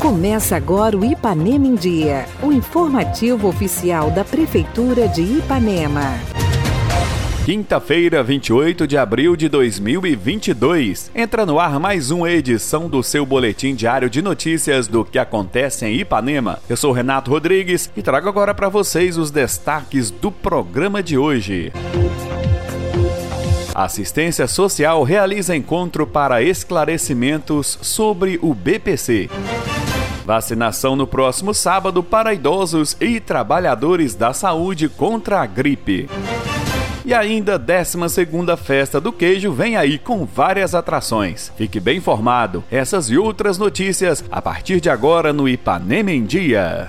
Começa agora o Ipanema em Dia, o informativo oficial da Prefeitura de Ipanema. Quinta-feira, 28 de abril de 2022. Entra no ar mais uma edição do seu boletim diário de notícias do que acontece em Ipanema. Eu sou Renato Rodrigues e trago agora para vocês os destaques do programa de hoje. Assistência Social realiza encontro para esclarecimentos sobre o BPC. Vacinação no próximo sábado para idosos e trabalhadores da saúde contra a gripe. E ainda 12 Festa do Queijo vem aí com várias atrações. Fique bem informado. Essas e outras notícias a partir de agora no Ipanema em Dia.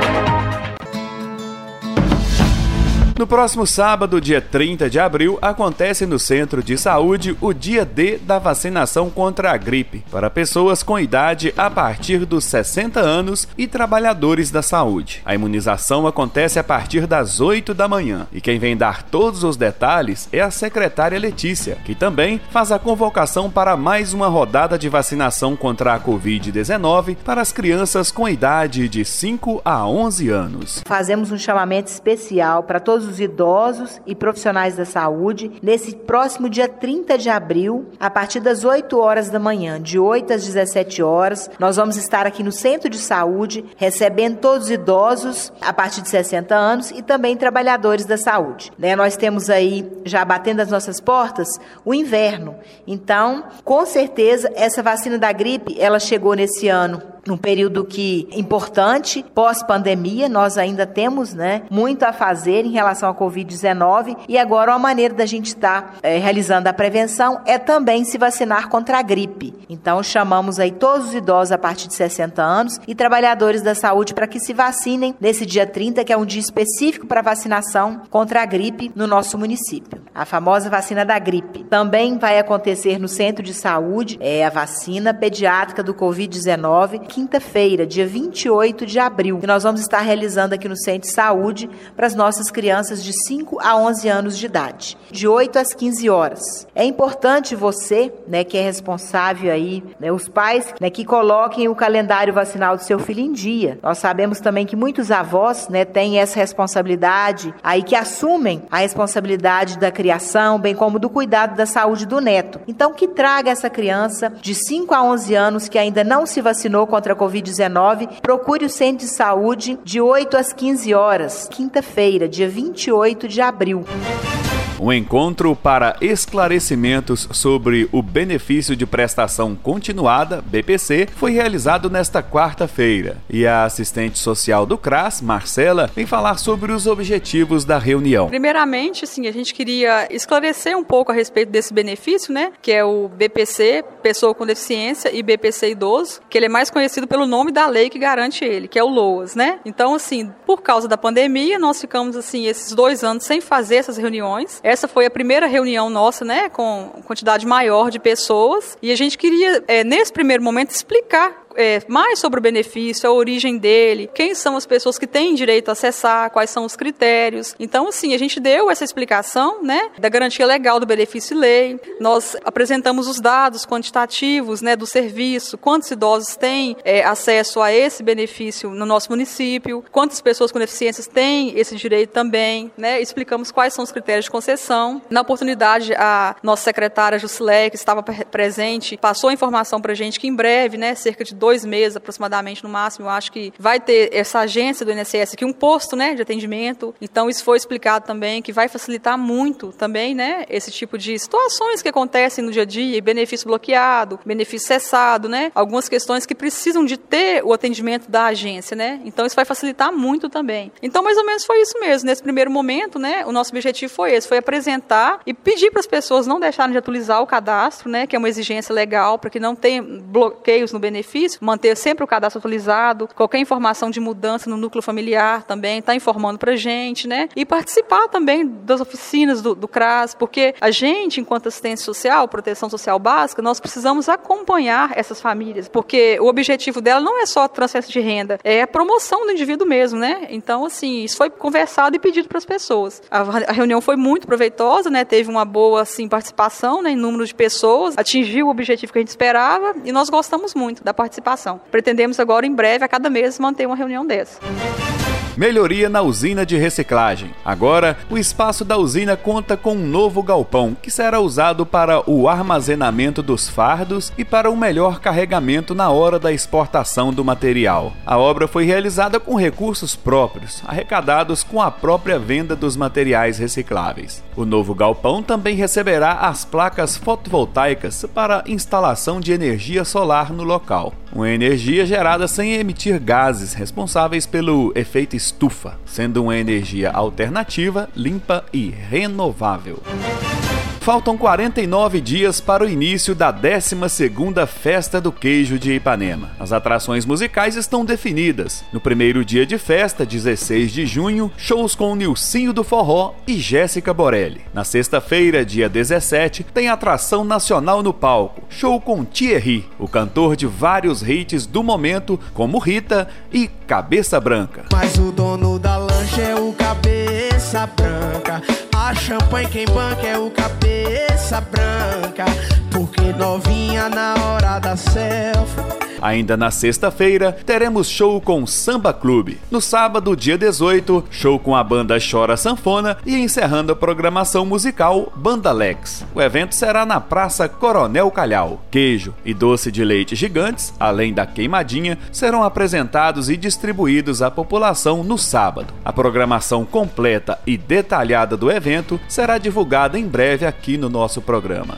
No próximo sábado, dia 30 de abril, acontece no Centro de Saúde o dia D da vacinação contra a gripe para pessoas com idade a partir dos 60 anos e trabalhadores da saúde. A imunização acontece a partir das 8 da manhã e quem vem dar todos os detalhes é a secretária Letícia, que também faz a convocação para mais uma rodada de vacinação contra a Covid-19 para as crianças com idade de 5 a 11 anos. Fazemos um chamamento especial para todos os idosos e profissionais da saúde nesse próximo dia 30 de abril, a partir das 8 horas da manhã, de 8 às 17 horas. Nós vamos estar aqui no Centro de Saúde recebendo todos os idosos a partir de 60 anos e também trabalhadores da saúde. Né? Nós temos aí, já batendo as nossas portas, o inverno. Então, com certeza, essa vacina da gripe, ela chegou nesse ano num período que importante, pós-pandemia, nós ainda temos né, muito a fazer em relação à Covid-19 e agora uma maneira da gente estar tá, é, realizando a prevenção é também se vacinar contra a gripe. Então chamamos aí todos os idosos a partir de 60 anos e trabalhadores da saúde para que se vacinem nesse dia 30, que é um dia específico para vacinação contra a gripe no nosso município. A famosa vacina da gripe. Também vai acontecer no centro de saúde é a vacina pediátrica do Covid-19 quinta-feira, dia 28 de abril, que nós vamos estar realizando aqui no Centro de Saúde para as nossas crianças de 5 a 11 anos de idade, de 8 às 15 horas. É importante você, né, que é responsável aí, né, os pais, né, que coloquem o calendário vacinal do seu filho em dia. Nós sabemos também que muitos avós, né, têm essa responsabilidade aí que assumem a responsabilidade da criação, bem como do cuidado da saúde do neto. Então que traga essa criança de 5 a 11 anos que ainda não se vacinou contra contra a Covid-19, procure o centro de saúde de 8 às 15 horas, quinta-feira, dia 28 de abril. Um encontro para esclarecimentos sobre o benefício de prestação continuada, BPC, foi realizado nesta quarta-feira. E a assistente social do CRAS, Marcela, vem falar sobre os objetivos da reunião. Primeiramente, sim, a gente queria esclarecer um pouco a respeito desse benefício, né? Que é o BPC, pessoa com deficiência, e BPC idoso, que ele é mais conhecido pelo nome da lei que garante ele, que é o LOAS, né? Então, assim, por causa da pandemia, nós ficamos, assim, esses dois anos sem fazer essas reuniões. Essa foi a primeira reunião nossa, né, com quantidade maior de pessoas, e a gente queria, é, nesse primeiro momento, explicar é, mais sobre o benefício, a origem dele, quem são as pessoas que têm direito a acessar, quais são os critérios. Então, assim, a gente deu essa explicação, né, da garantia legal do benefício lei. Nós apresentamos os dados quantitativos, né, do serviço, quantos idosos têm é, acesso a esse benefício no nosso município, quantas pessoas com deficiências têm esse direito também, né, explicamos quais são os critérios de concessão. Na oportunidade, a nossa secretária Jusilé, que estava presente, passou a informação para gente que em breve, né, cerca de dois meses aproximadamente no máximo, eu acho que vai ter essa agência do INSS aqui, um posto né, de atendimento. Então, isso foi explicado também, que vai facilitar muito também né, esse tipo de situações que acontecem no dia a dia, benefício bloqueado, benefício cessado, né? Algumas questões que precisam de ter o atendimento da agência, né? Então, isso vai facilitar muito também. Então, mais ou menos foi isso mesmo. Nesse primeiro momento, né, o nosso objetivo foi esse, foi apresentar e pedir para as pessoas não deixarem de atualizar o cadastro, né, que é uma exigência legal para que não tenha bloqueios no benefício, benefício, manter sempre o cadastro atualizado, qualquer informação de mudança no núcleo familiar também, está informando para gente, né? E participar também das oficinas do, do CRAS, porque a gente, enquanto assistência social, proteção social básica, nós precisamos acompanhar essas famílias, porque o objetivo dela não é só transferência de renda, é a promoção do indivíduo mesmo, né? Então, assim, isso foi conversado e pedido para as pessoas. A, a, reunião foi muito proveitosa, né? Teve uma boa, assim, participação, né, em número de pessoas, atingiu o objetivo que a gente esperava e nós gostamos muito da participação. Pretendemos agora, em breve, a cada mês, manter uma reunião dessa. Melhoria na usina de reciclagem. Agora, o espaço da usina conta com um novo galpão que será usado para o armazenamento dos fardos e para um melhor carregamento na hora da exportação do material. A obra foi realizada com recursos próprios, arrecadados com a própria venda dos materiais recicláveis. O novo galpão também receberá as placas fotovoltaicas para instalação de energia solar no local, uma energia gerada sem emitir gases responsáveis pelo efeito estufa, sendo uma energia alternativa, limpa e renovável. Faltam 49 dias para o início da 12ª Festa do Queijo de Ipanema. As atrações musicais estão definidas. No primeiro dia de festa, 16 de junho, shows com Nilcinho do Forró e Jéssica Borelli. Na sexta-feira, dia 17, tem atração nacional no palco, show com Thierry, o cantor de vários hits do momento, como Rita e Cabeça Branca. Mas o dono da lancha é o Cabeça Branca. Champanhe quem banca é o cabeça branca. Porque novinha na hora da selfie. Ainda na sexta-feira, teremos show com Samba Clube. No sábado, dia 18, show com a banda Chora Sanfona e encerrando a programação musical Banda Lex. O evento será na Praça Coronel Calhau. Queijo e doce de leite gigantes, além da queimadinha, serão apresentados e distribuídos à população no sábado. A programação completa e detalhada do evento será divulgada em breve aqui no nosso programa.